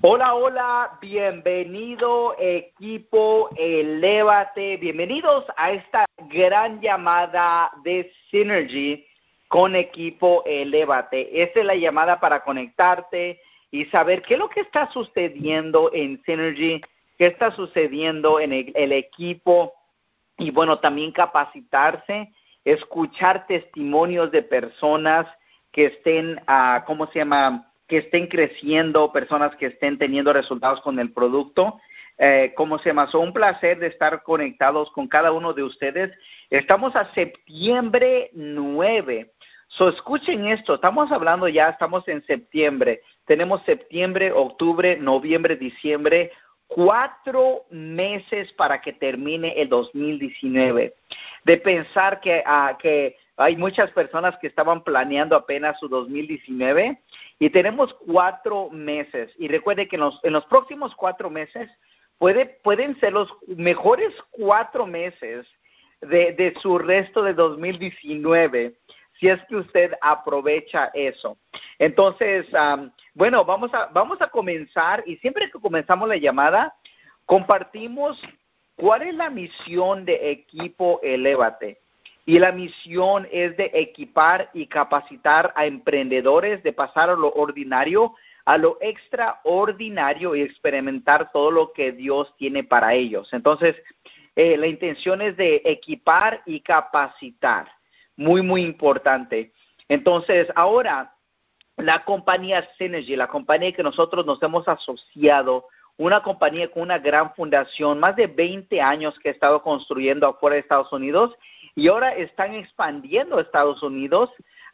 Hola, hola, bienvenido equipo Elévate, bienvenidos a esta gran llamada de Synergy con equipo Elévate. Esta es la llamada para conectarte y saber qué es lo que está sucediendo en Synergy, qué está sucediendo en el, equipo y bueno, también capacitarse, escuchar testimonios de personas que estén, uh, ¿cómo se llama? Que estén creciendo, personas que estén teniendo resultados con el producto. Eh, como se llama, un placer de estar conectados con cada uno de ustedes. Estamos a septiembre 9. So, escuchen esto, estamos hablando ya, estamos en septiembre. Tenemos septiembre, octubre, noviembre, diciembre, cuatro meses para que termine el 2019. De pensar que, que hay muchas personas que estaban planeando apenas su 2019 y tenemos cuatro meses. Y recuerde que en los, próximos cuatro meses puede, pueden ser los mejores cuatro meses de, de su resto de 2019 si es que usted aprovecha eso. Entonces, bueno, vamos a, vamos a comenzar y siempre que comenzamos la llamada, compartimos cuál es la misión de equipo Elévate. Y la misión es de equipar y capacitar a emprendedores de pasar a lo ordinario a lo extraordinario y experimentar todo lo que Dios tiene para ellos. Entonces, eh, la intención es de equipar y capacitar. Muy, muy importante. Entonces, ahora, la compañía Synergy, la compañía que nosotros nos hemos asociado, una compañía con una gran fundación, más de 20 años que ha estado construyendo afuera de Estados Unidos y ahora están expandiendo a Estados Unidos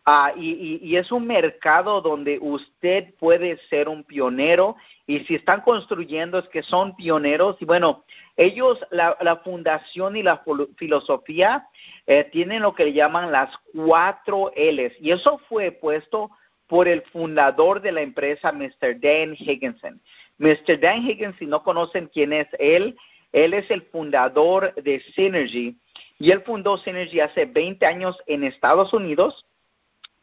uh, y, es un mercado donde usted puede ser un pionero y si están construyendo es que son pioneros y bueno, ellos, la, la fundación y la filosofía eh, tienen lo que llaman las cuatro L's y eso fue puesto por el fundador de la empresa, Mr. Dan Higginson. Mr. Dan Higginson, si no conocen quién es él, él es el fundador de Synergy y él fundó Synergy hace 20 años en Estados Unidos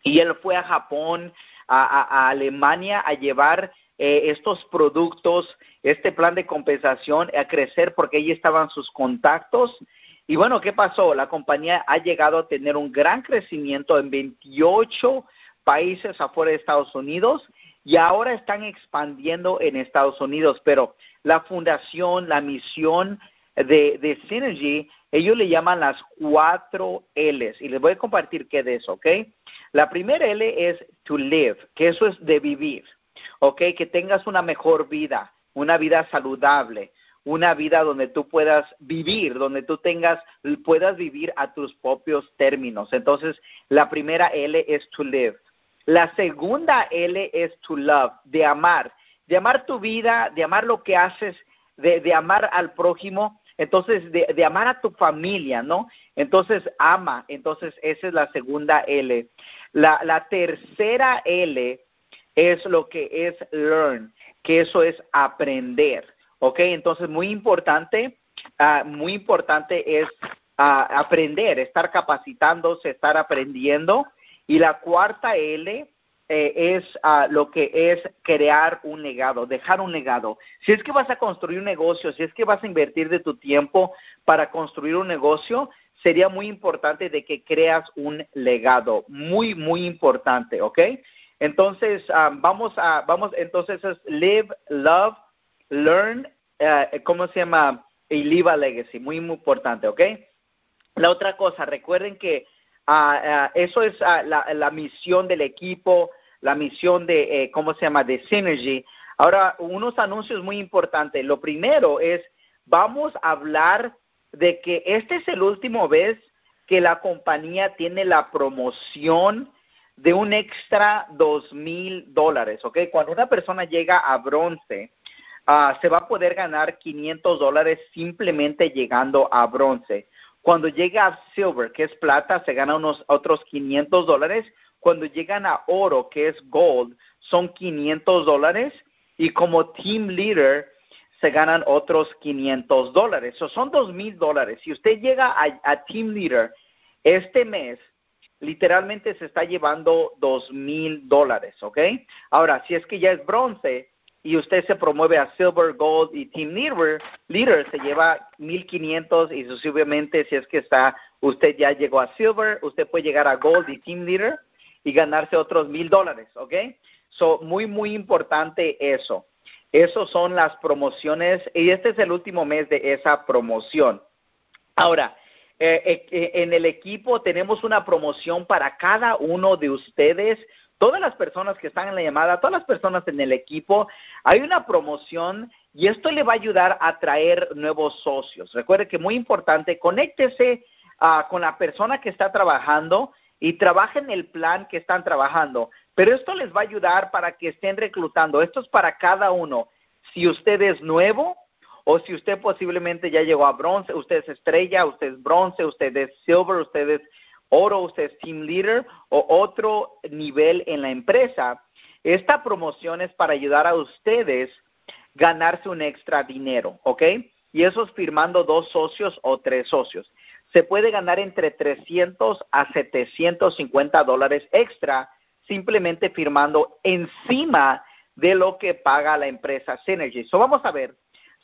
y él fue a Japón, a, Alemania a llevar eh, estos productos, este plan de compensación a crecer porque allí estaban sus contactos. Y bueno, ¿qué pasó? La compañía ha llegado a tener un gran crecimiento en 28 países afuera de Estados Unidos y ahora están expandiendo en Estados Unidos, pero la fundación, la misión de, de Synergy ellos le llaman las cuatro L's y les voy a compartir qué de eso, ¿ok? La primera L es to live, que eso es de vivir, ¿ok? Que tengas una mejor vida, una vida saludable, una vida donde tú puedas vivir, donde tú tengas, puedas vivir a tus propios términos. Entonces, la primera L es to live. La segunda L es to love, de amar, de amar tu vida, de amar lo que haces, de, de amar al prójimo entonces, de, amar a tu familia, ¿no? Entonces, ama. Entonces, esa es la segunda L. La, tercera L es lo que es learn, que eso es aprender, ¿ok? Entonces, muy importante, uh, muy importante es uh, aprender, estar capacitándose, estar aprendiendo. Y la cuarta L eh, es uh, lo que es crear un legado, dejar un legado. Si es que vas a construir un negocio, si es que vas a invertir de tu tiempo para construir un negocio, sería muy importante de que creas un legado, muy, muy importante, ¿ok? Entonces, um, vamos a, vamos, entonces es live, love, learn, uh, ¿cómo se llama? Y live a legacy, muy, muy importante, ¿ok? La otra cosa, recuerden que uh, eso es la, misión del equipo, la misión de, eh, ¿cómo se llama?, de Synergy. Ahora, unos anuncios muy importantes. Lo primero es, vamos a hablar de que este es el último vez que la compañía tiene la promoción de un extra dos mil dólares, ¿ok? Cuando una persona llega a bronce, uh, se va a poder ganar 500 dólares simplemente llegando a bronce. Cuando llega a silver, que es plata, se gana unos otros 500 dólares cuando llegan a oro, que es gold, son 500 dólares y como team leader se ganan otros 500 dólares. Eso son 2 mil dólares. Si usted llega a, team leader este mes, literalmente se está llevando 2 mil dólares, ¿ok? Ahora, si es que ya es bronce, y usted se promueve a Silver, Gold y Team Leader, leader se lleva 1500 y sucesivamente si es que está usted ya llegó a Silver, usted puede llegar a Gold y Team Leader y ganarse otros mil dólares, ¿ok? So, muy, muy importante eso. Esas son las promociones y este es el último mes de esa promoción. Ahora, eh, eh, eh, en el equipo tenemos una promoción para cada uno de ustedes todas las personas que están en la llamada, todas las personas en el equipo, hay una promoción y esto le va a ayudar a traer nuevos socios. Recuerde que muy importante, conéctese ah, con la persona que está trabajando y trabajen el plan que están trabajando. Pero esto les va a ayudar para que estén reclutando. Esto es para cada uno. Si usted es nuevo o si usted posiblemente ya llegó a bronce, usted es estrella, usted es bronce, usted es silver, usted es oro, usted es team leader o otro nivel en la empresa, esta promoción es para ayudar a ustedes ganarse un extra dinero, ¿ok? Y eso es firmando dos socios o tres socios. Se puede ganar entre 300 a 750 dólares extra simplemente firmando encima de lo que paga la empresa Synergy. So vamos a ver,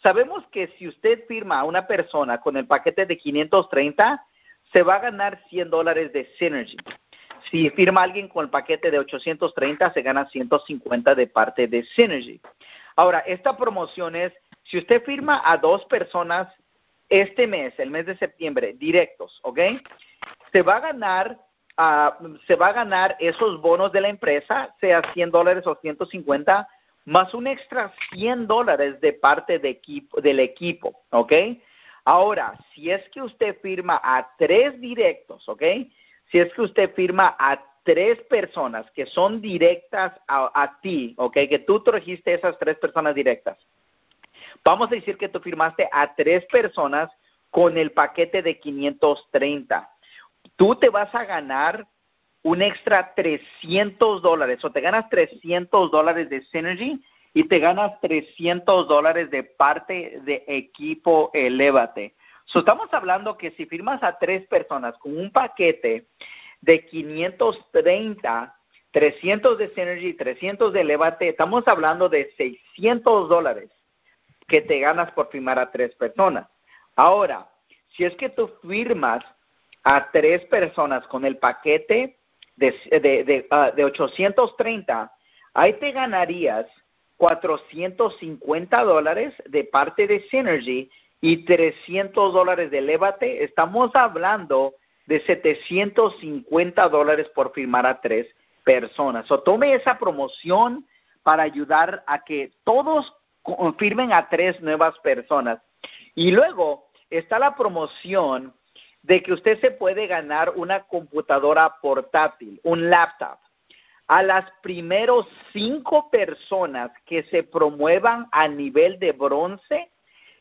sabemos que si usted firma a una persona con el paquete de 530, se va a ganar 100 dólares de Synergy. Si firma alguien con el paquete de 830, se gana 150 de parte de Synergy. Ahora, esta promoción es, si usted firma a dos personas este mes, el mes de septiembre, directos, ¿ok? Se va a ganar, uh, se va a ganar esos bonos de la empresa, sea 100 dólares o 150, más un extra 100 dólares de parte de equipo, del equipo, ¿ok? Ahora, si es que usted firma a tres directos, ¿ok? Si es que usted firma a tres personas que son directas a, ti, ¿ok? Que tú trajiste esas tres personas directas. Vamos a decir que tú firmaste a tres personas con el paquete de 530. Tú te vas a ganar un extra 300 dólares o te ganas 300 dólares de Synergy y te ganas 300 dólares de parte de equipo Elevate. So, estamos hablando que si firmas a tres personas con un paquete de 530, 300 de Synergy, 300 de Elevate, estamos hablando de 600 dólares que te ganas por firmar a tres personas. Ahora, si es que tú firmas a tres personas con el paquete de, de, de 830, ah, ahí te ganarías 450 dólares de parte de Synergy y 300 dólares de Levate, estamos hablando de 750 dólares por firmar a tres personas. O tome esa promoción para ayudar a que todos firmen a tres nuevas personas. Y luego está la promoción de que usted se puede ganar una computadora portátil, un laptop a las primeros cinco personas que se promuevan a nivel de bronce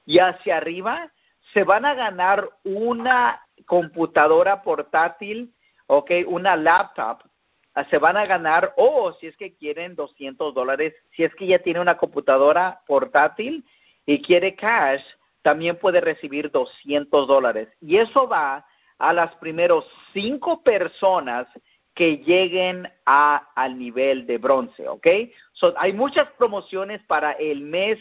y hacia arriba, se van a ganar una computadora portátil, ok, una laptop, se van a ganar, o si es que quieren 200 dólares, si es que ya tiene una computadora portátil y quiere cash, también puede recibir 200 dólares. Y eso va a las primeros cinco personas que lleguen a, al nivel de bronce, ¿ok? So, hay muchas promociones para el mes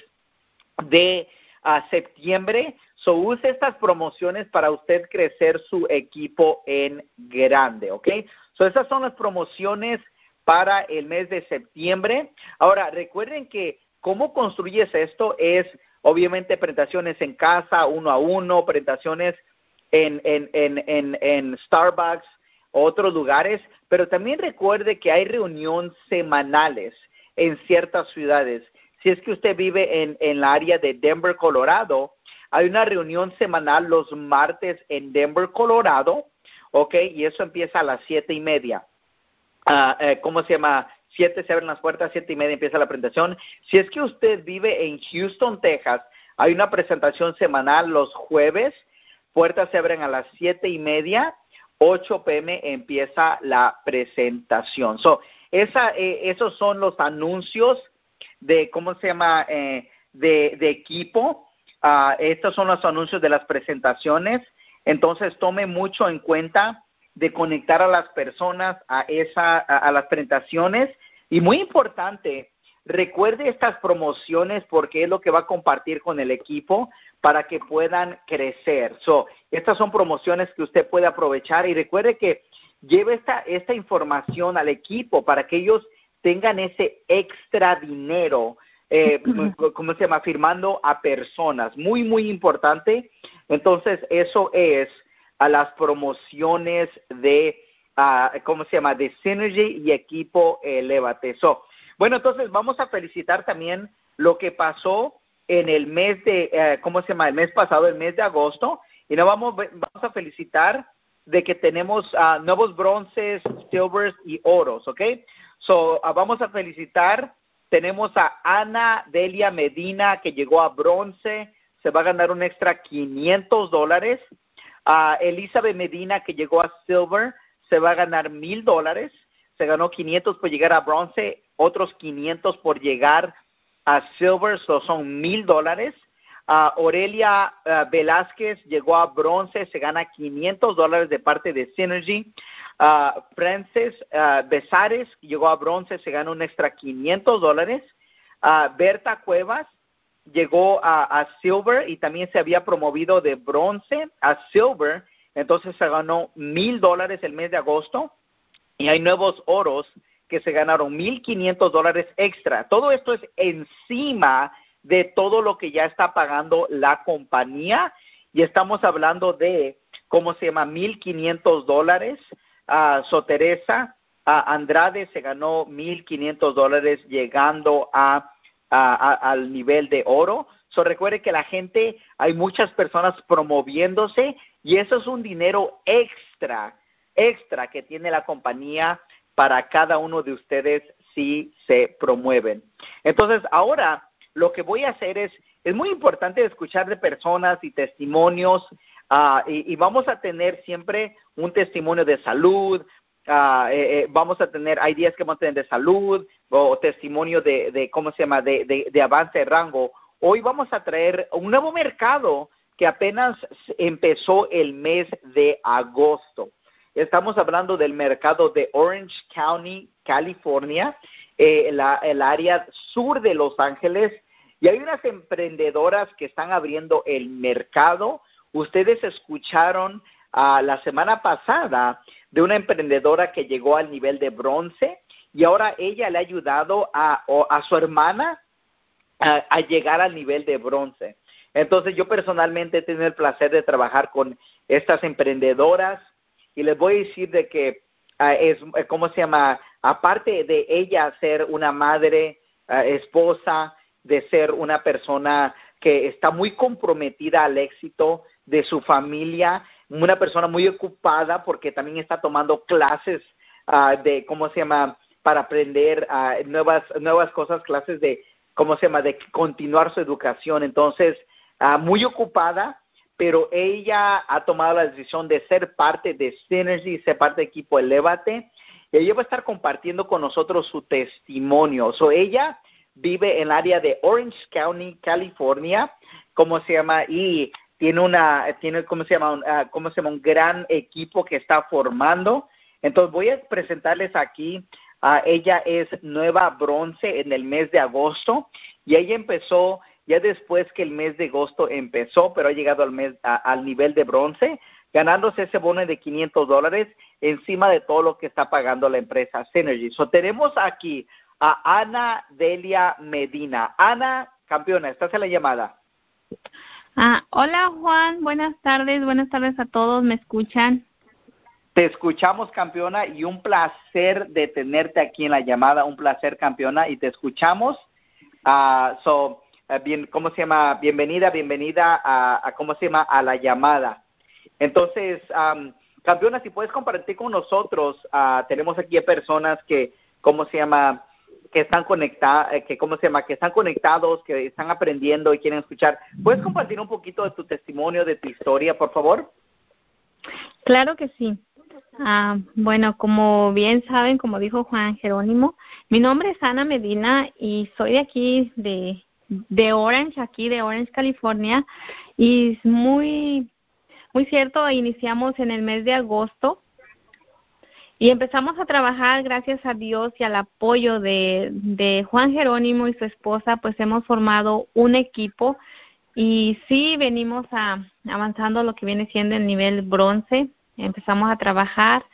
de ah, septiembre. So, use estas promociones para usted crecer su equipo en grande, ¿ok? So, esas son las promociones para el mes de septiembre. Ahora, recuerden que cómo construyes esto es obviamente presentaciones en casa, uno a uno, presentaciones en, en, en, en, Starbucks, otros lugares, pero también recuerde que hay reuniones semanales en ciertas ciudades. Si es que usted vive en, en la área de Denver, Colorado, hay una reunión semanal los martes en Denver, Colorado, ¿ok? Y eso empieza a las siete y media. Ah, eh, ¿Cómo se llama? Siete se abren las puertas, siete y media empieza la presentación. Si es que usted vive en Houston, Texas, hay una presentación semanal los jueves, puertas se abren a las siete y media 8 pm empieza la presentación. So, esa, eh, esos son los anuncios de, ¿cómo se llama? Eh, de, de, equipo. Uh, estos son los anuncios de las presentaciones. Entonces, tome mucho en cuenta de conectar a las personas a, esa, a, las presentaciones. Y muy importante, recuerde estas promociones porque es lo que va a compartir con el equipo para que puedan crecer. So, estas son promociones que usted puede aprovechar y recuerde que lleve esta, esta información al equipo para que ellos tengan ese extra dinero, eh, ¿cómo se llama? Firmando a personas. Muy, muy importante. Entonces, eso es a las promociones de, uh, ¿cómo se llama? De Synergy y equipo Elevate. So, bueno, entonces vamos a felicitar también lo que pasó en el mes de, eh, ¿cómo se llama? El mes pasado, el mes de agosto. Y nos vamos, vamos a felicitar de que tenemos uh, nuevos bronces, silvers y oros, ¿ok? So, uh, vamos a felicitar. Tenemos a Ana Delia Medina que llegó a bronce, se va a ganar un extra 500 dólares. A Elizabeth Medina que llegó a silver, se va a ganar mil dólares. Se ganó 500 por llegar a bronce, otros 500 por llegar a silver, so son mil dólares. Uh, Aurelia uh, Velázquez llegó a bronce, se gana 500 dólares de parte de Synergy. Uh, Frances Besares llegó a bronce, se gana un extra 500 dólares. Berta Cuevas llegó a, silver y también se había promovido de bronce a silver, entonces se ganó mil dólares el mes de agosto. Y hay nuevos oros que se ganaron 1.500 dólares extra. Todo esto es encima de todo lo que ya está pagando la compañía y estamos hablando de, ¿cómo se llama? 1.500 dólares. Uh, Soteresa Andrade se ganó 1.500 dólares llegando a, al nivel de oro. So, recuerde que la gente, hay muchas personas promoviéndose y eso es un dinero extra, extra que tiene la compañía para cada uno de ustedes si se promueven. Entonces, ahora lo que voy a hacer es, es muy importante escuchar de personas y testimonios uh, y, vamos a tener siempre un testimonio de salud, uh, vamos a tener, hay días que vamos a tener de salud o testimonio de, ¿cómo se llama?, de avance de rango. Hoy vamos a traer un nuevo mercado que apenas empezó el mes de agosto. Estamos hablando del mercado de Orange County, California, eh, la, el área sur de Los Ángeles. Y hay unas emprendedoras que están abriendo el mercado. Ustedes escucharon uh, la semana pasada de una emprendedora que llegó al nivel de bronce y ahora ella le ha ayudado a, a su hermana a, llegar al nivel de bronce. Entonces yo personalmente he tenido el placer de trabajar con estas emprendedoras y les voy a decir de que uh, es, eh, ¿cómo se llama? Aparte de ella ser una madre, uh, esposa, de ser una persona que está muy comprometida al éxito de su familia, una persona muy ocupada porque también está tomando clases uh, de, ¿cómo se llama? Para aprender nuevas, nuevas cosas, clases de, ¿cómo se llama? De continuar su educación. Entonces, muy ocupada, pero ella ha tomado la decisión de ser parte de Synergy, ser parte de equipo Elevate. Y ella va a estar compartiendo con nosotros su testimonio. So, ella vive en el área de Orange County, California, ¿cómo se llama? Y tiene una, tiene, ¿cómo se llama? Uh, ¿Cómo se llama? Un gran equipo que está formando. Entonces voy a presentarles aquí, uh, ella es nueva bronce en el mes de agosto y ella empezó ya después que el mes de agosto empezó, pero ha llegado al, mes, al nivel de bronce, ganándose ese bono de 500 dólares encima de todo lo que está pagando la empresa Synergy. So, tenemos aquí a Ana Delia Medina. Ana, campeona, estás en la llamada. Ah, hola Juan, buenas tardes, buenas tardes a todos, ¿me escuchan? Te escuchamos, campeona, y un placer de tenerte aquí en la llamada, un placer, campeona, y te escuchamos. Uh, so, eh, bien, ¿cómo se llama? Bienvenida, bienvenida a, a, ¿cómo se llama? A la llamada. Entonces, um, campeona, si puedes compartir con nosotros, uh, tenemos aquí personas que, ¿cómo se llama? Que están conectadas, eh, que, ¿cómo se llama? Que están conectados, que están aprendiendo y quieren escuchar. ¿Puedes compartir un poquito de tu testimonio, de tu historia, por favor? Claro que sí. Ah, bueno, como bien saben, como dijo Juan Jerónimo, mi nombre es Ana Medina y soy de aquí, de de Orange, aquí de Orange, California, y es muy, muy cierto, iniciamos en el mes de agosto Y empezamos a trabajar gracias a Dios y al apoyo de, de Juan Jerónimo y su esposa, pues hemos formado un equipo y sí venimos a, avanzando lo que viene siendo el nivel bronce. Empezamos a trabajar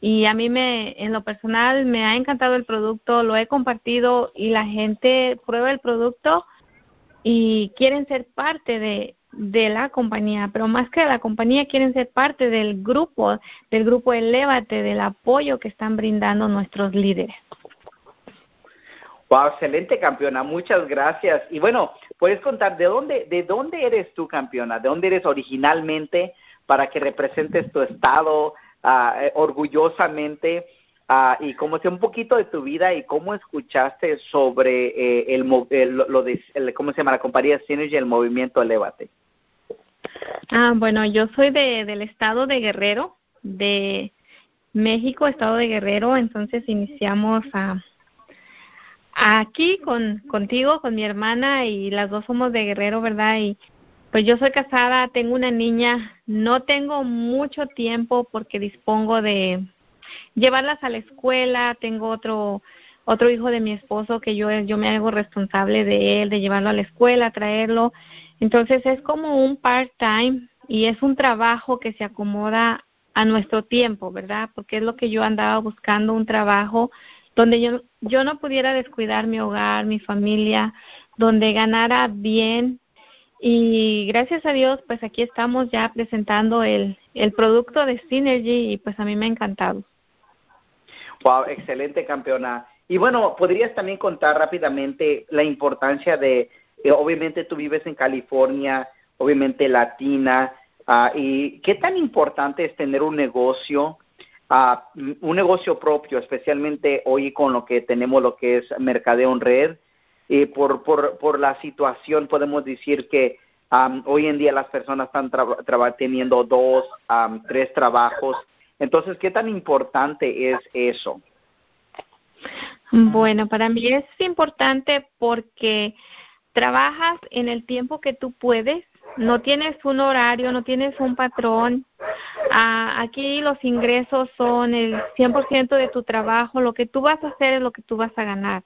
y a mí me en lo personal me ha encantado el producto, lo he compartido y la gente prueba el producto y quieren ser parte de, de la compañía, pero más que de la compañía quieren ser parte del grupo, del grupo Elévate, del apoyo que están brindando nuestros líderes. Wow, excelente campeona, muchas gracias. Y bueno, puedes contar de dónde, de dónde eres tú campeona, de dónde eres originalmente para que representes tu estado, uh, orgullosamente uh, y como sea un poquito de tu vida y cómo escuchaste sobre eh, el, el, lo de cómo se llama la compañía Synergy el movimiento Elevate. Ah, bueno, yo soy de del estado de Guerrero, de México, estado de Guerrero, entonces iniciamos a aquí con contigo, con mi hermana y las dos somos de Guerrero, ¿verdad? Y pues yo soy casada, tengo una niña, no tengo mucho tiempo porque dispongo de llevarlas a la escuela, tengo otro otro hijo de mi esposo que yo yo me hago responsable de él, de llevarlo a la escuela, traerlo. Entonces es como un part-time y es un trabajo que se acomoda a nuestro tiempo, ¿verdad? Porque es lo que yo andaba buscando, un trabajo donde yo yo no pudiera descuidar mi hogar, mi familia, donde ganara bien y gracias a Dios, pues aquí estamos ya presentando el, el producto de Synergy y pues a mí me ha encantado. Wow, excelente campeona. Y bueno, podrías también contar rápidamente la importancia de, obviamente tú vives en California, obviamente latina, uh, y qué tan importante es tener un negocio, uh, un negocio propio, especialmente hoy con lo que tenemos lo que es mercadeo en red, eh, por, por, por la situación podemos decir que um, hoy en día las personas están teniendo dos, um, tres trabajos. Entonces, ¿qué tan importante es eso? Bueno, para mí es importante porque trabajas en el tiempo que tú puedes, no tienes un horario, no tienes un patrón. Ah, aquí los ingresos son el 100% de tu trabajo, lo que tú vas a hacer es lo que tú vas a ganar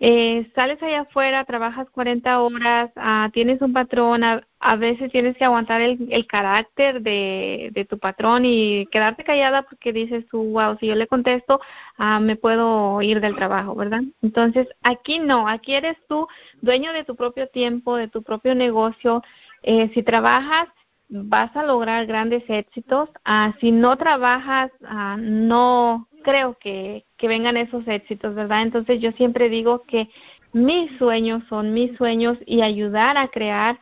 eh, sales allá afuera, trabajas 40 horas, ah, tienes un patrón, a, veces tienes que aguantar el, el carácter de, tu patrón y quedarte callada porque dices tú, wow, si yo le contesto, ah, me puedo ir del trabajo, ¿verdad? Entonces, aquí no, aquí eres tú dueño de tu propio tiempo, de tu propio negocio. Eh, si trabajas, vas a lograr grandes éxitos. Ah, si no trabajas, ah, no creo que, vengan esos éxitos, ¿verdad? Entonces yo siempre digo que mis sueños son mis sueños y ayudar a crear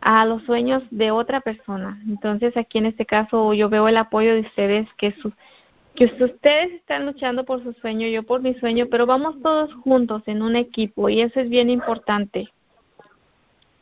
a los sueños de otra persona. Entonces aquí en este caso yo veo el apoyo de ustedes que sus que ustedes están luchando por su sueño, yo por mi sueño, pero vamos todos juntos en un equipo y eso es bien importante.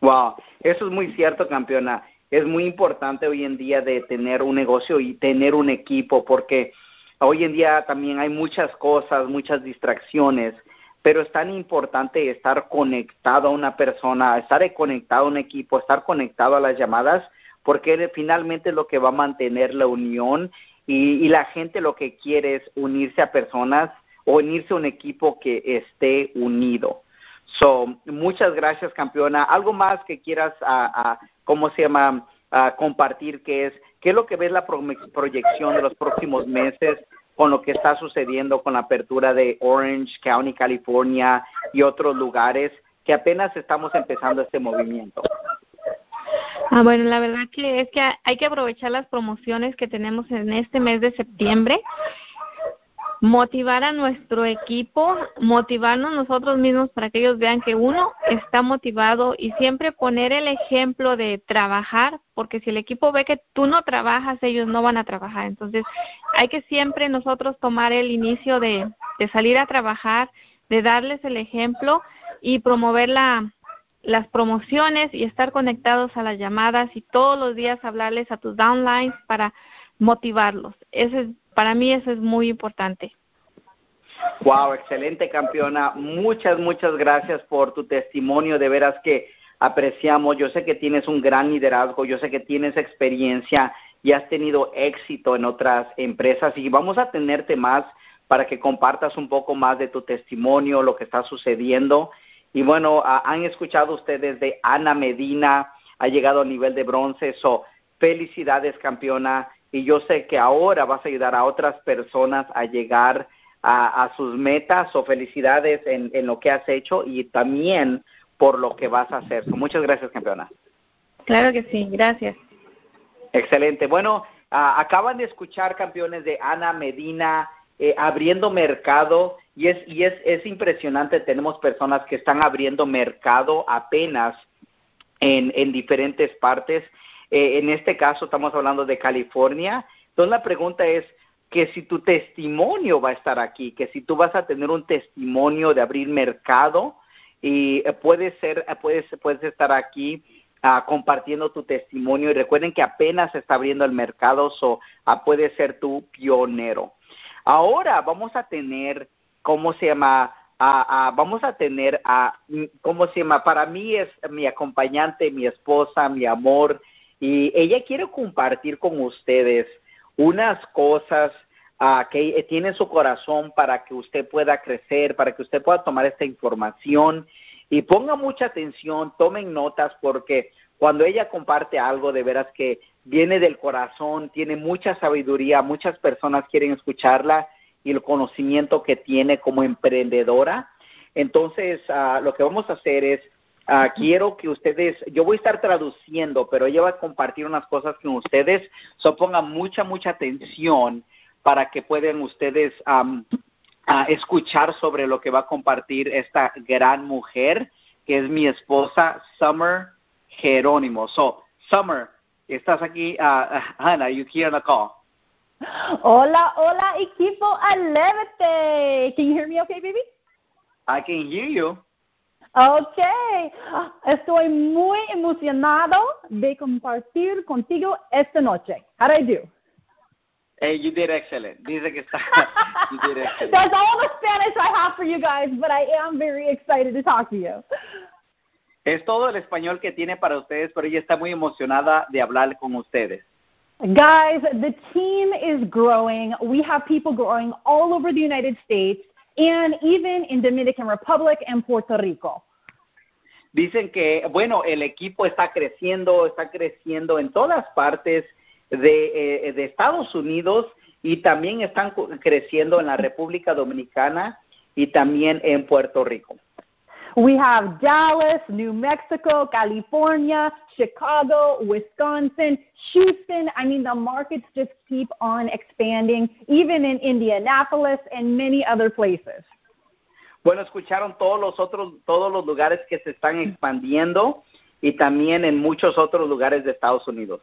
Wow, eso es muy cierto, campeona es muy importante hoy en día de tener un negocio y tener un equipo, porque hoy en día también hay muchas cosas, muchas distracciones, pero es tan importante estar conectado a una persona, estar conectado a un equipo, estar conectado a las llamadas, porque finalmente es lo que va a mantener la unión y, la gente lo que quiere es unirse a personas o unirse a un equipo que esté unido. So, muchas gracias, campeona. ¿Algo más que quieras, a, a cómo se llama, compartir qué es, qué es lo que ves la proyección de los próximos meses con lo que está sucediendo con la apertura de Orange County, California y otros lugares que apenas estamos empezando este movimiento? Ah, bueno, la verdad que es que hay que aprovechar las promociones que tenemos en este mes de septiembre motivar a nuestro equipo, motivarnos nosotros mismos para que ellos vean que uno está motivado y siempre poner el ejemplo de trabajar, porque si el equipo ve que tú no trabajas, ellos no van a trabajar. Entonces, hay que siempre nosotros tomar el inicio de, salir a trabajar, de darles el ejemplo y promover la, las promociones y estar conectados a las llamadas y todos los días hablarles a tus downlines para motivarlos. Ese es para mí eso es muy importante. Wow, excelente campeona. Muchas, muchas gracias por tu testimonio. De veras que apreciamos. Yo sé que tienes un gran liderazgo, yo sé que tienes experiencia y has tenido éxito en otras empresas y vamos a tenerte más para que compartas un poco más de tu testimonio, lo que está sucediendo. Y bueno, han escuchado ustedes de Ana Medina, ha llegado al nivel de bronce, so felicidades campeona y yo sé que ahora vas a ayudar a otras personas a llegar a, sus metas o felicidades en, lo que has hecho y también por lo que vas a hacer. muchas gracias, campeona. Claro que sí, gracias. Excelente. Bueno, acaban de escuchar campeones de Ana Medina eh, abriendo mercado y es y es es impresionante. Tenemos personas que están abriendo mercado apenas en en diferentes partes. Eh, en este caso estamos hablando de California. Entonces la pregunta es que si tu testimonio va a estar aquí, que si tú vas a tener un testimonio de abrir mercado y eh, puedes ser, eh, puedes, puedes estar aquí uh, compartiendo tu testimonio y recuerden que apenas está abriendo el mercado, so uh, puedes ser tu pionero. Ahora vamos a tener, ¿cómo se llama? Uh, vamos a tener a, ¿cómo se llama? Para mí es mi acompañante, mi esposa, mi amor, y ella quiere compartir con ustedes unas cosas uh, que tiene en su corazón para que usted pueda crecer, para que usted pueda tomar esta información y ponga mucha atención, tomen notas porque cuando ella comparte algo de veras que viene del corazón, tiene mucha sabiduría, muchas personas quieren escucharla y el conocimiento que tiene como emprendedora. Entonces, uh, lo que vamos a hacer es Uh, quiero que ustedes, yo voy a estar traduciendo, pero ella va a compartir unas cosas con ustedes, so pongan mucha, mucha atención para que puedan ustedes um, uh, escuchar sobre lo que va a compartir esta gran mujer, que es mi esposa, Summer Jerónimo. So, Summer, estás aquí, uh, Hannah, you here on the call? Hola, hola, equipo Alévate. Can you hear me okay, baby? I can hear you. Ok, estoy muy emocionado de compartir contigo esta noche. How did I do? Hey, you did excellent. Dice que está. you did excellent. That's all the Spanish I have for you guys, but I am very excited to talk to you. Es todo el español que tiene para ustedes, pero ella está muy emocionada de hablar con ustedes. Guys, the team is growing. We have people growing all over the United States and even in Dominican Republic and Puerto Rico. Dicen que, bueno, el equipo está creciendo, está creciendo en todas partes de, eh, de Estados Unidos y también están creciendo en la República Dominicana y también en Puerto Rico. We have Dallas, New Mexico, California, Chicago, Wisconsin, Houston. I mean, the markets just keep on expanding, even in Indianapolis and many other places. Bueno, escucharon todos los otros, todos los lugares que se están expandiendo y también en muchos otros lugares de Estados Unidos.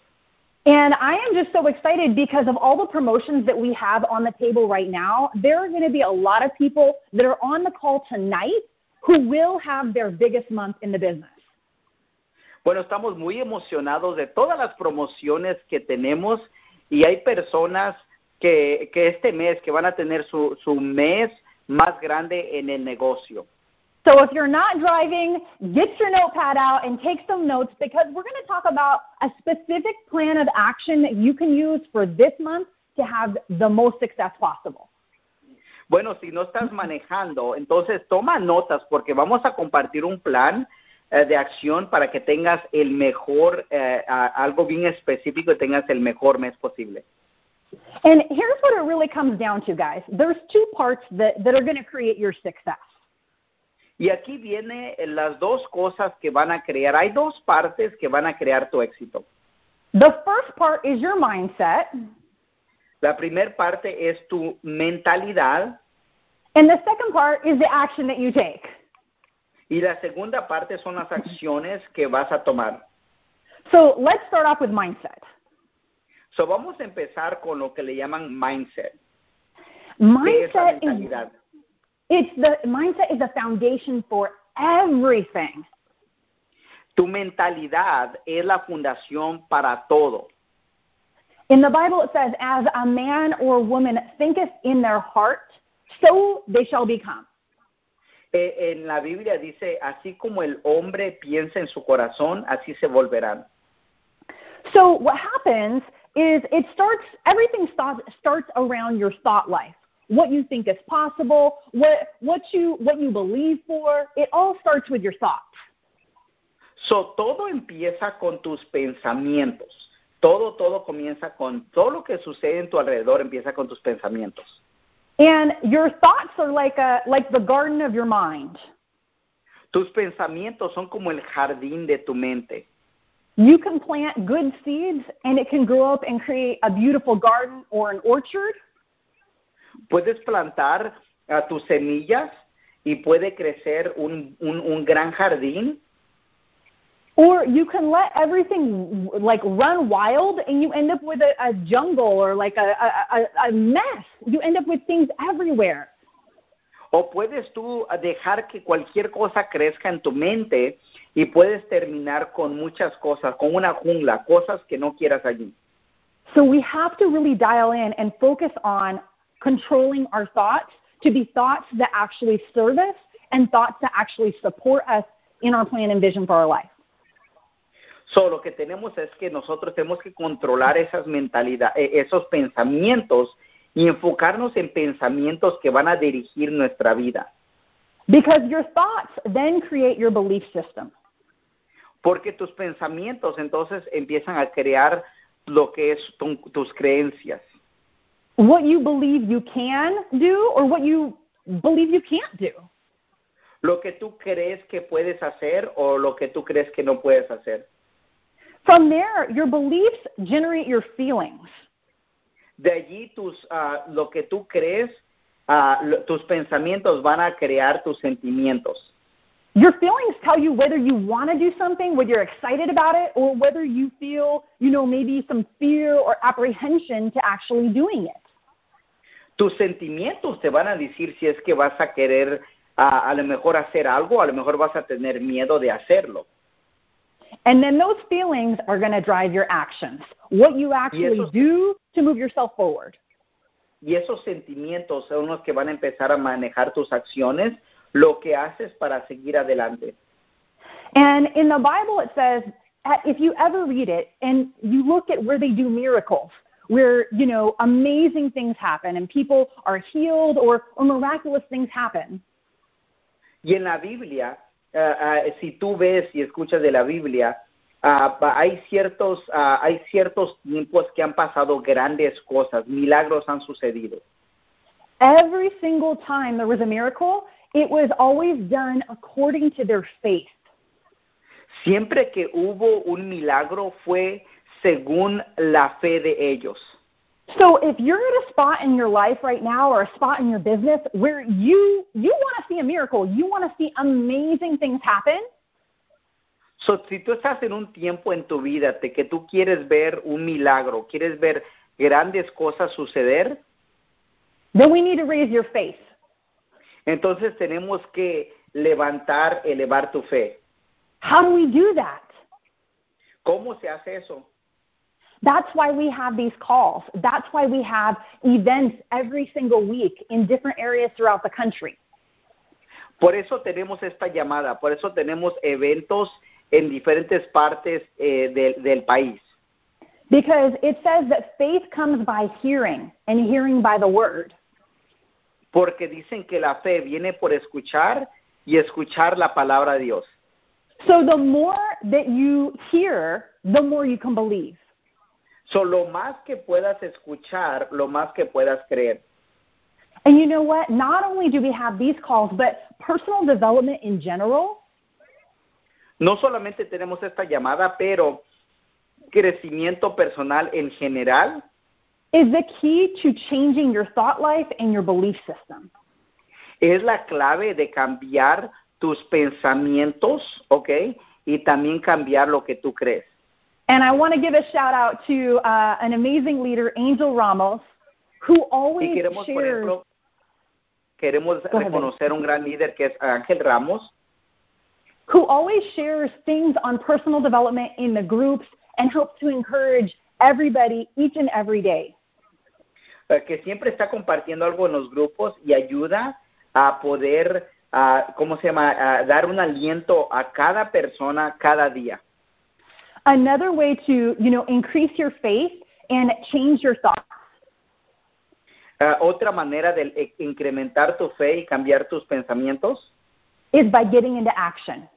And I am just so excited because of all the promotions that we have on the table right now. There are going to be a lot of people that are on the call tonight who will have their biggest month in the business. Bueno, estamos muy emocionados de todas las promociones que tenemos y hay personas que, que este mes que van a tener su, su mes más grande en el negocio. So if you're not driving, get your notepad out and take some notes because we're going to talk about a specific plan of action that you can use for this month to have the most success possible. Bueno, si no estás manejando, entonces toma notas porque vamos a compartir un plan eh, de acción para que tengas el mejor, eh, algo bien específico y tengas el mejor mes posible. And here's what it really comes down to, guys. There's two parts that, that are going to create your success. Y aquí viene las dos cosas que van a crear. Hay dos partes que van a crear tu éxito. The first part is your mindset. La primera parte es tu mentalidad. And the second part is the action that you take. Y la segunda parte son las acciones que vas a tomar. So let's start off with mindset. So vamos a empezar con lo que le llaman mindset. Mindset is it's the mindset is the foundation for everything. Tu mentalidad es la fundación para todo. In the Bible, it says, As a man or woman thinketh in their heart, so they shall become. En la Biblia dice, así como el hombre piensa en su corazón, así se volverán. So what happens is it starts everything starts starts around your thought life. What you think is possible, what what you what you believe for, it all starts with your thoughts. So todo empieza con tus pensamientos. Todo todo comienza con todo lo que sucede en tu alrededor empieza con tus pensamientos. And your thoughts are like a like the garden of your mind. Tus pensamientos son como el jardín de tu mente. You can plant good seeds and it can grow up and create a beautiful garden or an orchard. Puedes plantar uh, tus semillas y puede crecer un, un, un gran jardín. Or you can let everything like run wild and you end up with a, a jungle or like a, a, a mess. You end up with things everywhere. O puedes tú dejar que cualquier cosa crezca en tu mente y puedes terminar con muchas cosas, con una jungla, cosas que no quieras allí. So we have to really dial in and focus on controlling our thoughts to be thoughts that actually serve us and thoughts that actually support us in our plan and vision for our life. So, lo que tenemos es que nosotros tenemos que controlar esas mentalidades, esos pensamientos y enfocarnos en pensamientos que van a dirigir nuestra vida. Because your thoughts then create your belief system. Porque tus pensamientos entonces empiezan a crear lo que es tu, tus creencias. What you believe you can do or what you believe you can't do. Lo que tú crees que puedes hacer o lo que tú crees que no puedes hacer. From there, your beliefs generate your feelings. De allí tus, uh, lo que tú crees, uh, tus pensamientos van a crear tus sentimientos. Your feelings tell you whether you want to do something, whether you're excited about it, or whether you feel, you know, maybe some fear or apprehension to actually doing it. Tus sentimientos te van a decir si es que vas a querer uh, a lo mejor hacer algo, a lo mejor vas a tener miedo de hacerlo. And then those feelings are going to drive your actions, what you actually esos, do to move yourself forward. Y esos sentimientos son los que van a empezar a manejar tus acciones, lo que haces para seguir adelante. And in the Bible it says, if you ever read it and you look at where they do miracles, where, you know, amazing things happen and people are healed or, or miraculous things happen. Y en la Biblia, si tú ves y escuchas de la Biblia, uh, hay ciertos hay ciertos tiempos que han pasado grandes cosas, milagros han sucedido. Every single time there was a miracle, it was always done according to their faith. Siempre que hubo un milagro fue según la fe de ellos. So if you're at a spot in your life right now or a spot in your business where you you want to see a miracle, you want to see amazing things happen, So, si tú estás en un tiempo en tu vida de que tú quieres ver un milagro, quieres ver grandes cosas suceder, then we need to raise your faith. entonces tenemos que levantar, elevar tu fe. How do we do that? ¿Cómo se hace eso? That's why we have these calls. That's why we have events every single week in different areas throughout the country. Por eso tenemos esta llamada, por eso tenemos eventos en diferentes partes eh, de, del país. Because it says that faith comes by hearing, and hearing by the word. Porque dicen que la fe viene por escuchar y escuchar la palabra de Dios. So the more that you hear, the more you can believe. So, lo más que puedas escuchar, lo más que puedas creer. And you know what? Not only do we have these calls, but personal development in general No solamente tenemos esta llamada, pero crecimiento personal en general is the key to changing your thought life and your belief system. es la clave de cambiar tus pensamientos, ¿ok? Y también cambiar lo que tú crees. And I want to give a shout out to uh, an amazing leader, Angel Ramos, who always queremos, por shares. ejemplo, queremos reconocer un gran líder que es Ángel Ramos, who always shares things on personal development in the groups and helps to encourage everybody each and every day. eh, que siempre está compartiendo algo en los grupos y ayuda a poder, ah, ¿cómo se llama?, a dar un aliento a cada persona cada día. Another way to, you know, increase your faith and change your thoughts. Uh, otra manera de incrementar tu fe y cambiar tus pensamientos is by getting into action.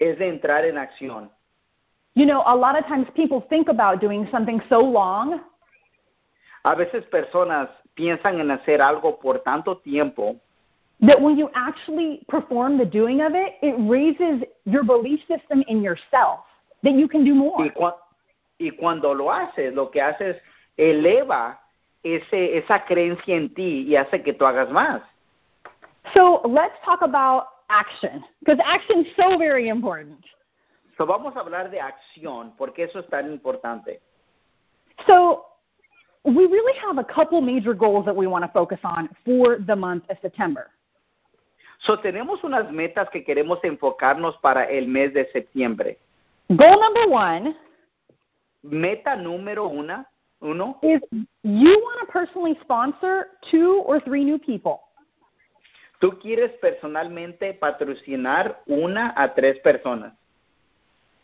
es de entrar en acción. You know, a lot of times people think about doing something so long A veces personas piensan en hacer algo por tanto tiempo that when you actually perform the doing of it, it raises your belief system in yourself that you can do more. y, cua- y cuando lo haces, lo que haces eleva ese, esa creencia en ti y hace que tú hagas más. So let's talk about action because action is so very important. So, vamos a hablar de acción porque eso es tan importante. So we really have a couple major goals that we want to focus on for the month of September. So, tenemos unas metas que queremos enfocarnos para el mes de septiembre. Goal number one Meta número una, uno, is you want to personally sponsor two or three new people. tú quieres personalmente patrocinar una a tres personas.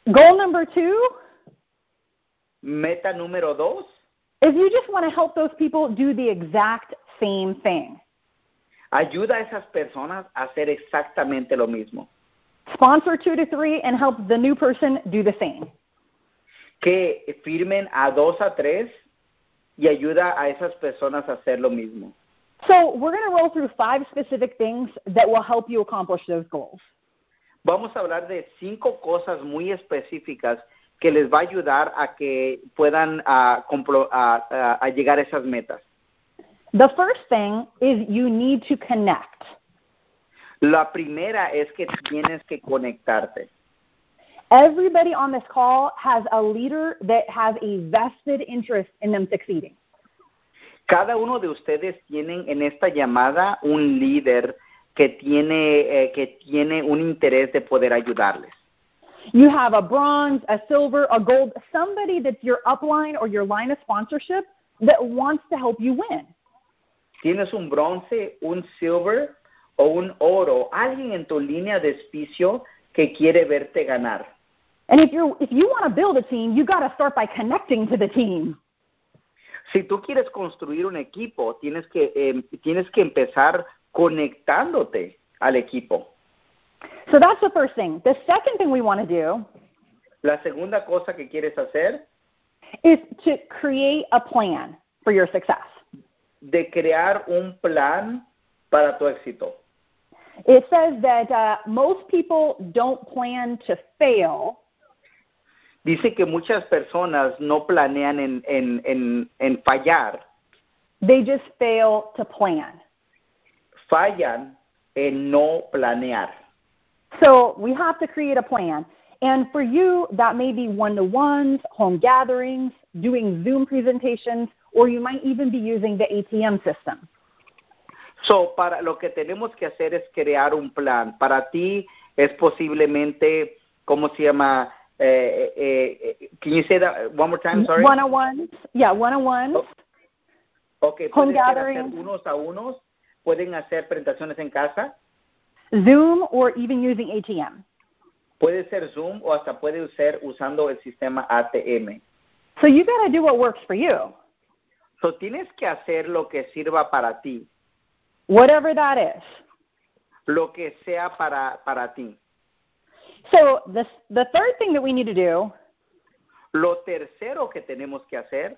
Goal number two Meta número dos, is you just want to help those people do the exact same thing. ayuda a esas personas a hacer exactamente lo mismo. Sponsor two to three and help the new person do the same. Que firmen a dos a tres y ayuda a esas personas a hacer lo mismo. So we're going to roll through five specific things that will help you accomplish those goals. Vamos a hablar de cinco cosas muy específicas que les va a ayudar a que puedan ah, compro- a- a- a llegar a esas metas. The first thing is you need to connect. La primera es que tienes que conectarte. Everybody on this call has a leader that has a vested interest in them succeeding. Cada uno de ustedes tienen en esta llamada un líder que tiene, eh, que tiene un interés de poder ayudarles. You have a bronze, a silver, a gold, somebody that's your upline or your line of sponsorship that wants to help you win. Tienes un bronce, un silver o un oro, alguien en tu línea de auspicio que quiere verte ganar. And if you if you want to build a team, you got to start by connecting to the team. Si tú quieres construir un equipo, tienes que, eh, tienes que empezar conectándote al equipo. So that's the first thing. The second thing we want to do La segunda cosa que quieres hacer, is to create a plan for your success. de crear un plan para tu éxito. It says that uh, most people don't plan to fail, Dice que muchas personas no planean en, en, en, en fallar, they just fail to plan. fallan en no planear. So we have to create a plan. And for you, that may be one to ones, home gatherings, doing Zoom presentations, or you might even be using the ATM system. So, para lo que tenemos que hacer es crear un plan. Para ti es posiblemente, ¿cómo se llama? Eh, eh, eh, can you say that one more time? Sorry. One on ones. Yeah, one on ones. Okay, home gatherings. unos a unos, pueden hacer presentaciones en casa, Zoom, or even using ATM. puede ser Zoom o hasta puede ser usando el sistema ATM. So you got to do what works for you, So, tienes que hacer lo que sirva para ti, whatever that is. lo que sea para, para ti. So the, the third thing that we need to do Lo tercero que tenemos que hacer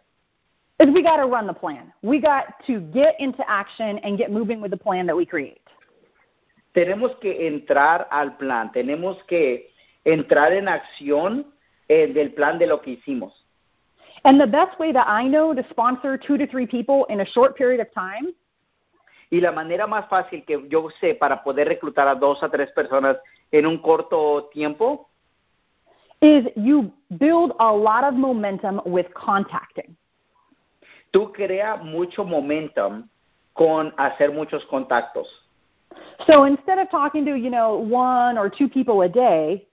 is we got to run the plan. We got to get into action and get moving with the plan that we create. tenemos que entrar al plan, tenemos que entrar en acción eh, del plan de lo que hicimos. And the best way that I know to sponsor two to three people in a short period of time Y la manera más fácil que yo sé para poder reclutar a dos a tres personas en un corto tiempo is you build a lot of momentum with contacting. tú crea mucho momentum con hacer muchos contactos. So instead of talking to, you know, one or two people a day,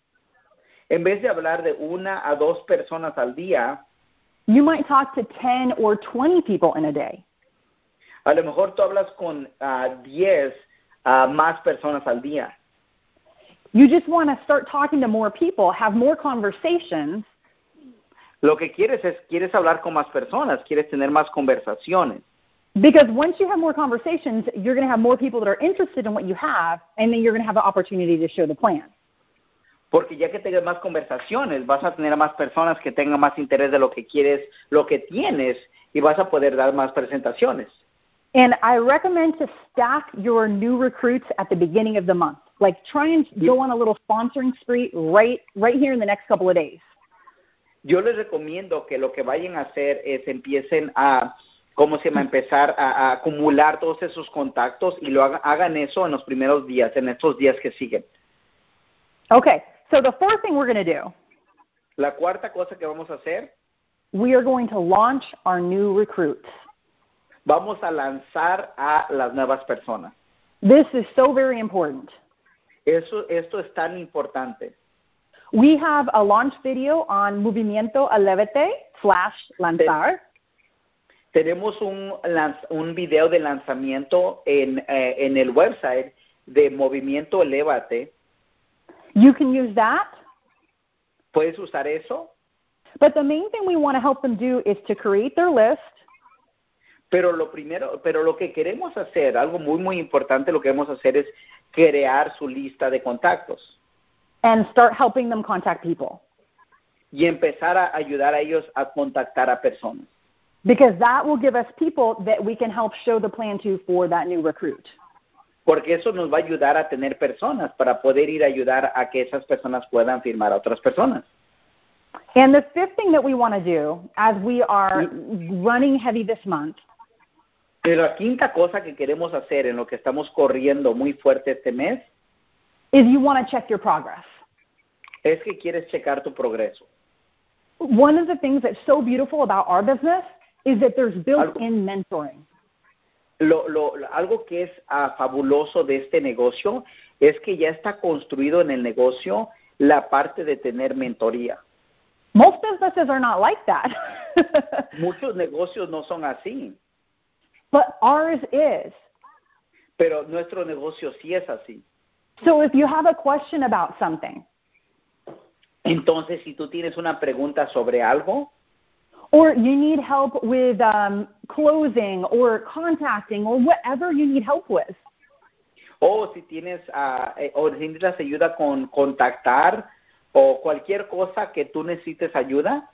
En vez de hablar de una a dos personas al día, you might talk to 10 or 20 people in a day. A lo mejor tú hablas con ah, 10 a más personas al día. You just want to start talking to more people, have more conversations, Lo que quieres es, quieres hablar con más personas, quieres tener más conversaciones. Because once you have more conversations, you're going to have more people that are interested in what you have, and then you're going to have the opportunity to show the plan. Porque ya que tengas más conversaciones, vas a tener a más personas que tengan más interés de lo que quieres, lo que tienes, y vas a poder dar más presentaciones. And I recommend to stack your new recruits at the beginning of the month. Like try and go on a little sponsoring spree right right here in the next couple of days. Yo les recomiendo que lo que vayan a hacer es empiecen a cómo se llama empezar a, a acumular todos esos contactos y lo hagan, hagan eso en los primeros días, en estos días que siguen. Okay. So the fourth thing we're going to do, La cuarta cosa que vamos a hacer, we are going to launch our new recruits. Vamos a lanzar a las nuevas personas. This is so very important. Eso, esto es tan importante. We have a launch video on Movimiento Alevete slash lanzar. Tenemos un, un video de lanzamiento en, eh, en el website de Movimiento Elévate. You can use that. Puedes usar eso, But the main thing we want to help them do is to create their list, pero lo primero, pero lo que queremos hacer, algo muy muy importante, lo que queremos hacer es crear su lista de contactos and start helping them contact people. y empezar a ayudar a ellos a contactar a personas. Because that will give us people that we can help show the plan to for that new recruit. Porque eso nos va a ayudar a tener personas para poder ir a ayudar a que esas personas puedan firmar a otras personas. And the fifth thing that we want to do as we are running heavy this month Pero la quinta cosa que queremos hacer en lo que estamos corriendo muy fuerte este mes is you want to check your progress. es que quieres checar tu progreso. One of the things that's so beautiful about our business is that there's built in mentoring. Lo, lo, algo que es ah, fabuloso de este negocio es que ya está construido en el negocio la parte de tener mentoría. Most businesses are not like that. Muchos negocios no son así, but ours is. pero nuestro negocio sí es así. So if you have a question about something, Entonces, si tú tienes una pregunta sobre algo or you need help with um, closing or contacting or whatever you need help with, o si tienes eh, o si necesitas ayuda con contactar o cualquier cosa que tú necesites ayuda,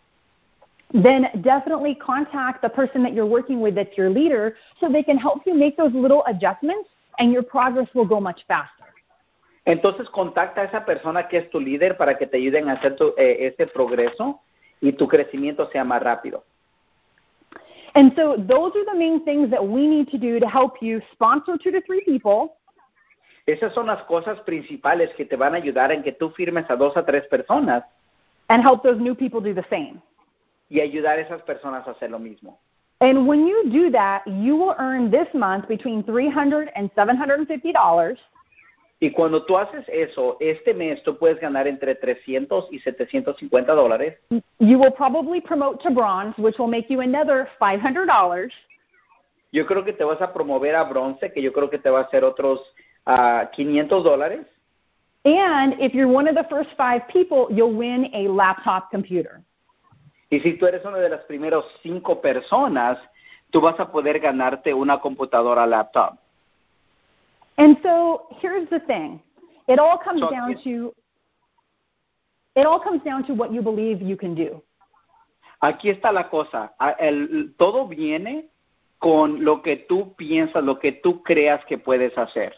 then definitely contact the person that you're working with that's your leader so they can help you make those little adjustments and your progress will go much faster. entonces contacta a esa persona que es tu líder para que te ayuden a hacer tu, eh, ese progreso y tu crecimiento sea más rápido. And so those are the main things that we need to do to help you sponsor two to three people Esas son las cosas principales que te van a ayudar en que tú firmes a dos a tres personas and help those new people do the same. Y ayudar a esas personas a hacer lo mismo. And when you do that, you will earn this month between $300 and $750. Y cuando tú haces eso, este mes tú puedes ganar entre 300 y 750 dólares. You will probably promote to bronze, which will make you another $500. Yo creo que te vas a promover a bronce, que yo creo que te va a hacer otros ah, 500 dólares. And if you're one of the first five people, you'll win a laptop computer. Y si tú eres una de las primeras cinco personas, tú vas a poder ganarte una computadora laptop. And so here's the thing. It all comes So down to it all comes down to what you believe you can do. Aquí está la cosa. El- todo viene con lo que tú piensas, lo que tú creas que puedes hacer.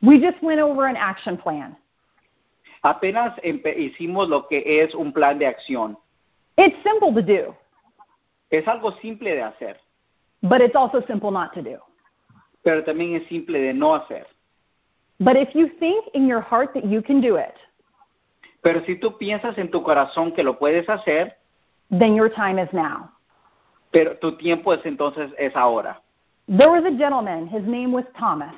We just went over an action plan. Apenas hicimos lo que es un plan de acción. It's simple to do, Es algo simple de hacer, but it's also simple not to do. pero también es simple de no hacer. But if you think in your heart that you can do it, Pero si tú piensas en tu corazón que lo puedes hacer, then your time is now. pero tu tiempo es entonces es ahora. There was a gentleman, his name was Thomas.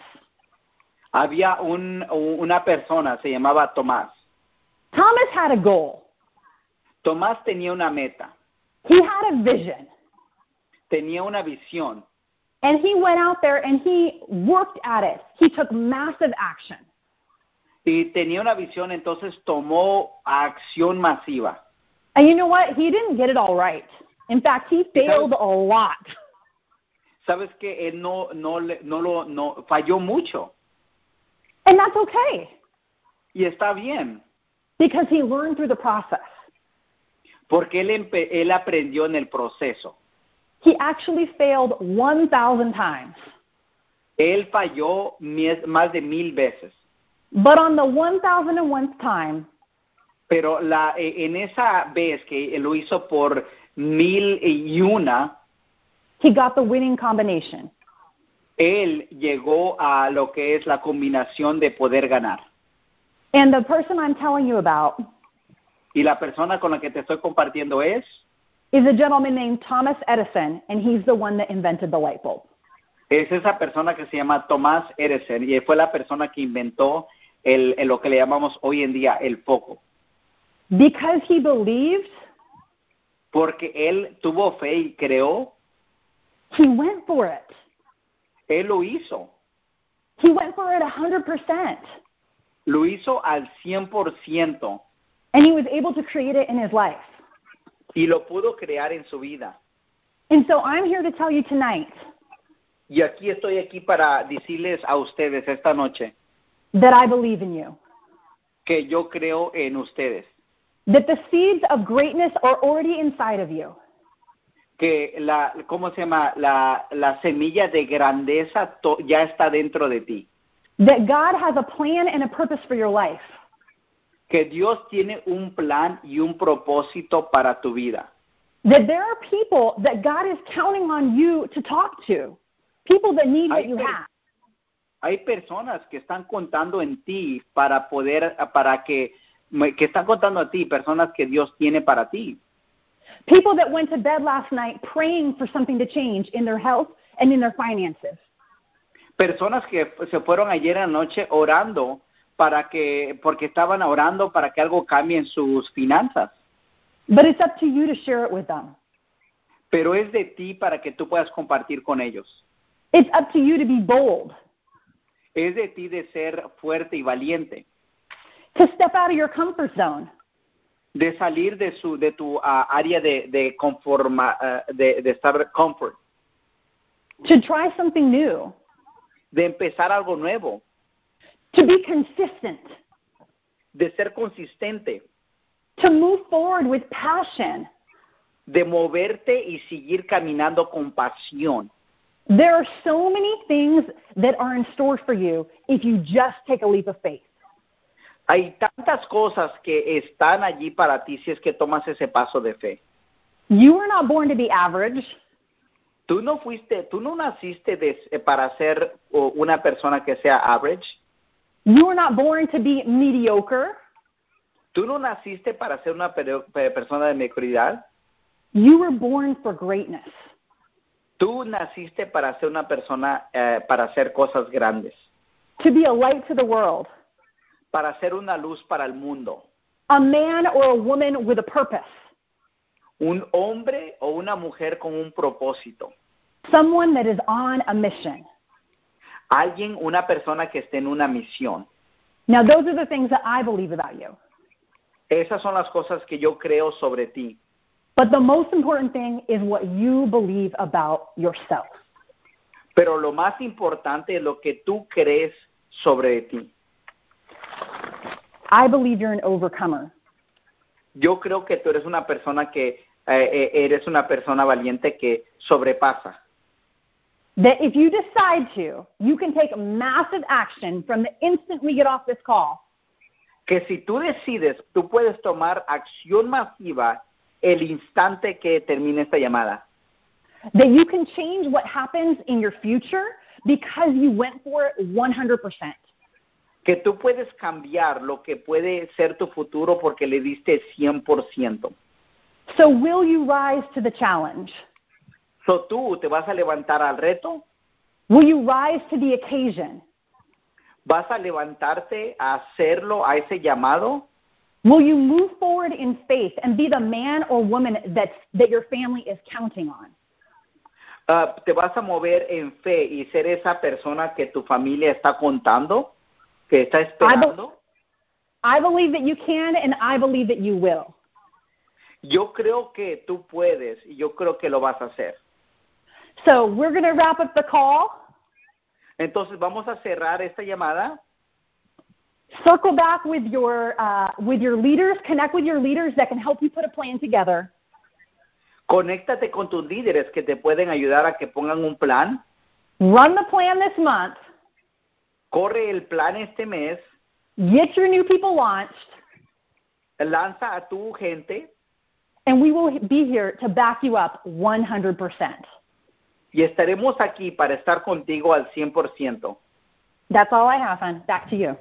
Había un, una persona, se llamaba Tomás. Thomas had a goal. Tomás tenía una meta, He had a vision. tenía una visión And he went out there and he worked at it. He took massive action. y tenía una visión, entonces tomó acción masiva. And you know what? He didn't get it all right. In fact, he failed a lot. Sabes que él no no le- no lo no falló mucho And that's okay y está bien because he learned through the process. Porque él él aprendió en el proceso. He actually failed 1,000 times. Él falló más de mil veces, But on the 1,001st time, pero la eh, en esa vez que lo hizo por mil y una, he got the winning combination. él llegó a lo que es la combinación de poder ganar. And the person I'm telling you about Y la persona con la que te estoy compartiendo es is a gentleman named Thomas Edison, and he's the one that invented the light bulb. es esa persona que se llama Thomas Edison y fue la persona que inventó el, el- lo que le llamamos hoy en día el foco, Because he believed, porque él tuvo fe y creó, he went for it. él lo hizo, He went for it 100%. lo hizo al 100% And he was able to create it in his life. y lo pudo crear en su vida. And so I'm here to tell you tonight Y aquí estoy aquí para decirles a ustedes esta noche that I believe in you. que yo creo en ustedes, That the seeds of greatness are already inside of you. que la, ¿cómo se llama? La, la semilla de grandeza to- ya está dentro de ti, That God has a plan and a purpose for your life. Que Dios tiene un plan y un propósito para tu vida. That there are people that God is counting on you to talk to. People that need what you have. Hay personas que están contando en ti para poder, para que, que están contando a ti, personas que Dios tiene para ti. People that went to bed last night praying for something to change in their health and in their finances. Personas que se fueron ayer anoche orando para que, porque estaban orando para que algo cambie en sus finanzas. But it's up to you to share it with them. Pero es de ti para que tú puedas compartir con ellos. It's up to you to be bold, Es de ti de ser fuerte y valiente, to step out of your comfort zone, de salir de su, de tu ah, área de, de conforma, ah, de, de estar comfort, to try something new, de empezar algo nuevo, to be consistent, de ser consistente, to move forward with passion. de moverte y seguir caminando con pasión. There are so many things that are in store for you if you just take a leap of faith. Hay tantas cosas que están allí para ti si es que tomas ese paso de fe. You were not born to be average. Tú no fuiste, tú no naciste de- para ser una persona que sea average. You were not born to be mediocre. Tú no naciste para ser una persona de mediocridad. You were born for greatness. Tú naciste para ser una persona, eh, para hacer cosas grandes, To be a light to the world. para ser una luz para el mundo. A man or a woman with a purpose. Un hombre o una mujer con un propósito. Someone that is on a mission. Alguien, una persona que esté en una misión. Now, those are the things that I believe about you. Esas son las cosas que yo creo sobre ti. But the most important thing is what you believe about yourself. Pero lo más importante es lo que tú crees sobre ti. I believe you're an overcomer. Yo creo que tú eres una persona que eh, eh, eres una persona valiente que sobrepasa. That if you decide to, you can take massive action from the instant we get off this call. Que si tú decides, tú puedes tomar acción masiva el instante que termine esta llamada. That you can change what happens in your future because you went for it 100%. Que tú puedes cambiar lo que puede ser tu futuro porque le diste 100%. So, will you rise to the challenge? So tú te vas a levantar al reto, Will you rise to the occasion? vas a levantarte a hacerlo, a ese llamado. Will you move forward in faith and be the man or woman that's, that your family is counting on? Ah, te vas a mover en fe y ser esa persona que tu familia está contando, que está esperando. I believe that you can, and I believe that you will. Yo creo que tú puedes y yo creo que lo vas a hacer. So we're going to wrap up the call. Entonces vamos a cerrar esta llamada. Circle back with your uh, with your leaders. Connect with your leaders that can help you put a plan together. Conéctate con tus líderes que te pueden ayudar a que pongan un plan. Run the plan this month. Corre el plan este mes. Get your new people launched. Lanza a tu gente. And we will be here to back you up 100%. Y estaremos aquí para estar contigo al 100%. That's all I have, hon. Back to you.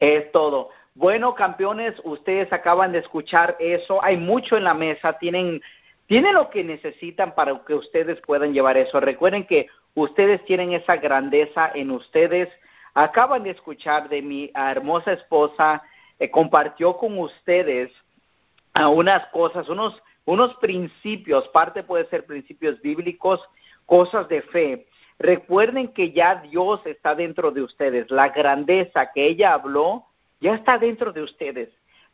Es todo. Bueno, campeones, ustedes acaban de escuchar eso. Hay mucho en la mesa. Tienen, tienen lo que necesitan para que ustedes puedan llevar eso. Recuerden que ustedes tienen esa grandeza en ustedes. Acaban de escuchar de mi hermosa esposa. Eh, compartió con ustedes a unas cosas, unos, unos principios, parte puede ser principios bíblicos, cosas de fe. Recuerden que ya Dios está dentro de ustedes. La grandeza que ella habló ya está dentro de ustedes.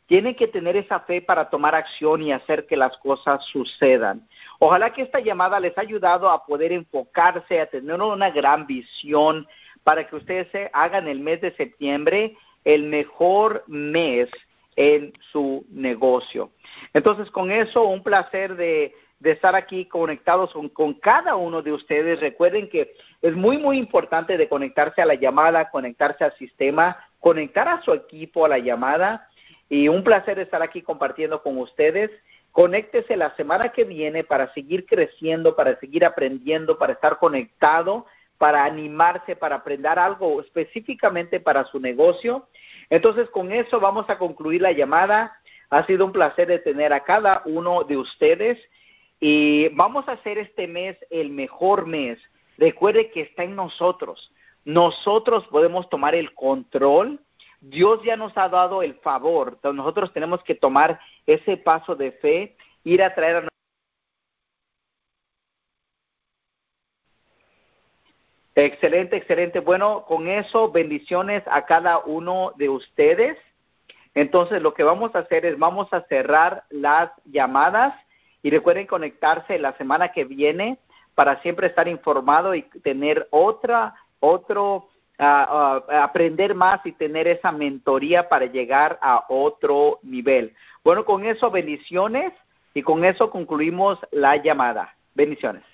Tienen que tener esa fe para tomar acción y hacer que las cosas sucedan. Ojalá que esta llamada les haya ayudado a poder enfocarse, a tener una gran visión para que ustedes hagan el mes de septiembre el mejor mes en su negocio. Entonces, con eso, un placer de, estar aquí conectados con, cada uno de ustedes. Recuerden que es muy, muy importante de conectarse a la llamada, conectarse al sistema, conectar a su equipo a la llamada. Y un placer estar aquí compartiendo con ustedes. Conéctese la semana que viene para seguir creciendo, para seguir aprendiendo, para estar conectado, para animarse, para aprender algo específicamente para su negocio. Entonces, con eso vamos a concluir la llamada. Ha sido un placer de tener a cada uno de ustedes y vamos a hacer este mes el mejor mes. Recuerde que está en nosotros. Nosotros podemos tomar el control. Dios ya nos ha dado el favor. nosotros tenemos que tomar ese paso de fe, ir a traer a Excelente, excelente. Bueno, con eso, bendiciones a cada uno de ustedes. Entonces, lo que vamos a hacer es, vamos a cerrar las llamadas y recuerden conectarse la semana que viene para siempre estar informado y tener otra, otro, ah, aprender más y tener esa mentoría para llegar a otro nivel. Bueno, con eso, bendiciones y con eso concluimos la llamada. Bendiciones.